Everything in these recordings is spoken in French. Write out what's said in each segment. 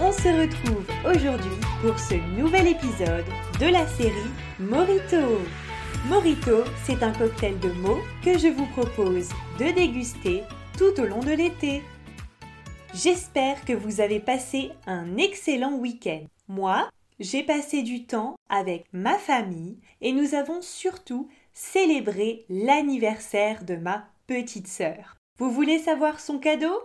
On se retrouve aujourd'hui pour ce nouvel épisode de la série Morito. Morito, c'est un cocktail de mots que je vous propose de déguster tout au long de l'été. J'espère que vous avez passé un excellent week-end. Moi, j'ai passé du temps avec ma famille et nous avons surtout célébré l'anniversaire de ma petite sœur. Vous voulez savoir son cadeau?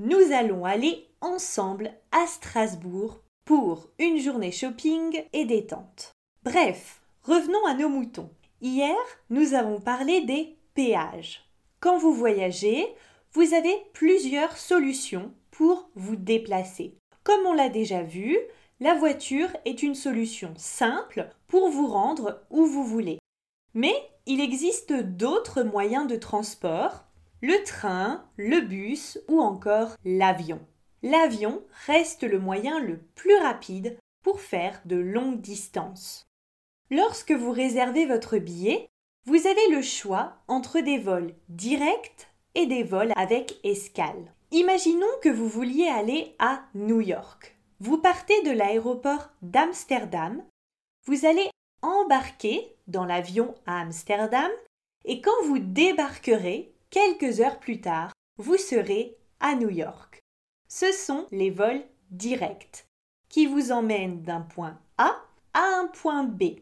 Nous allons aller ensemble à Strasbourg pour une journée shopping et détente. Bref, revenons à nos moutons. Hier, nous avons parlé des péages. Quand vous voyagez, vous avez plusieurs solutions pour vous déplacer. Comme on l'a déjà vu, la voiture est une solution simple pour vous rendre où vous voulez. Mais il existe d'autres moyens de transport, le train, le bus ou encore l'avion l'avion reste le moyen le plus rapide pour faire de longues distances. Lorsque vous réservez votre billet, vous avez le choix entre des vols directs et des vols avec escale. Imaginons que vous vouliez aller à New York. Vous partez de l'aéroport d'Amsterdam, vous allez embarquer dans l'avion à Amsterdam et quand vous débarquerez, quelques heures plus tard, vous serez à New York ce sont les vols directs qui vous emmènent d'un point A à un point B.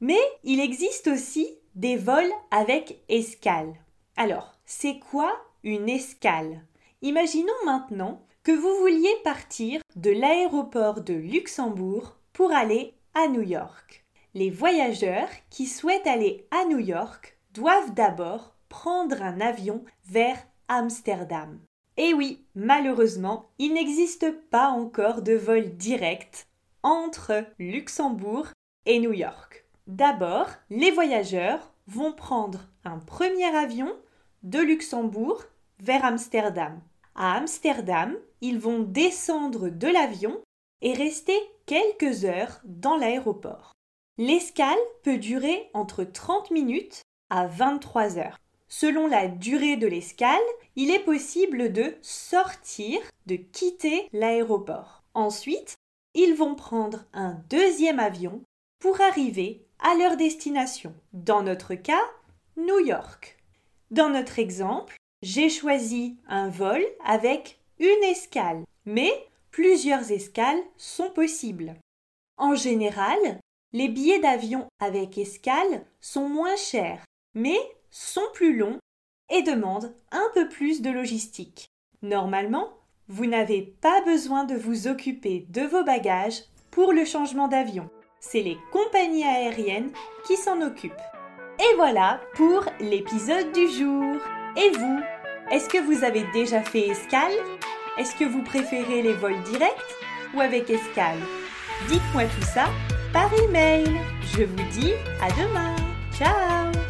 Mais il existe aussi des vols avec escale. Alors, c'est quoi une escale? Imaginons maintenant que vous vouliez partir de l'aéroport de Luxembourg pour aller à New York. Les voyageurs qui souhaitent aller à New York doivent d'abord prendre un avion vers Amsterdam. Et oui, malheureusement, il n'existe pas encore de vol direct entre Luxembourg et New York. D'abord, les voyageurs vont prendre un premier avion de Luxembourg vers Amsterdam. À Amsterdam, ils vont descendre de l'avion et rester quelques heures dans l'aéroport. L'escale peut durer entre 30 minutes à 23 heures. Selon la durée de l'escale, il est possible de sortir, de quitter l'aéroport. Ensuite, ils vont prendre un deuxième avion pour arriver à leur destination. Dans notre cas, New York. Dans notre exemple, j'ai choisi un vol avec une escale, mais plusieurs escales sont possibles. En général, les billets d'avion avec escale sont moins chers, mais sont plus longs et demandent un peu plus de logistique. Normalement, vous n'avez pas besoin de vous occuper de vos bagages pour le changement d'avion. C'est les compagnies aériennes qui s'en occupent. Et voilà pour l'épisode du jour. Et vous Est-ce que vous avez déjà fait escale? Est-ce que vous préférez les vols directs ou avec escale? Dites-moi tout ça par email. Je vous dis à demain. Ciao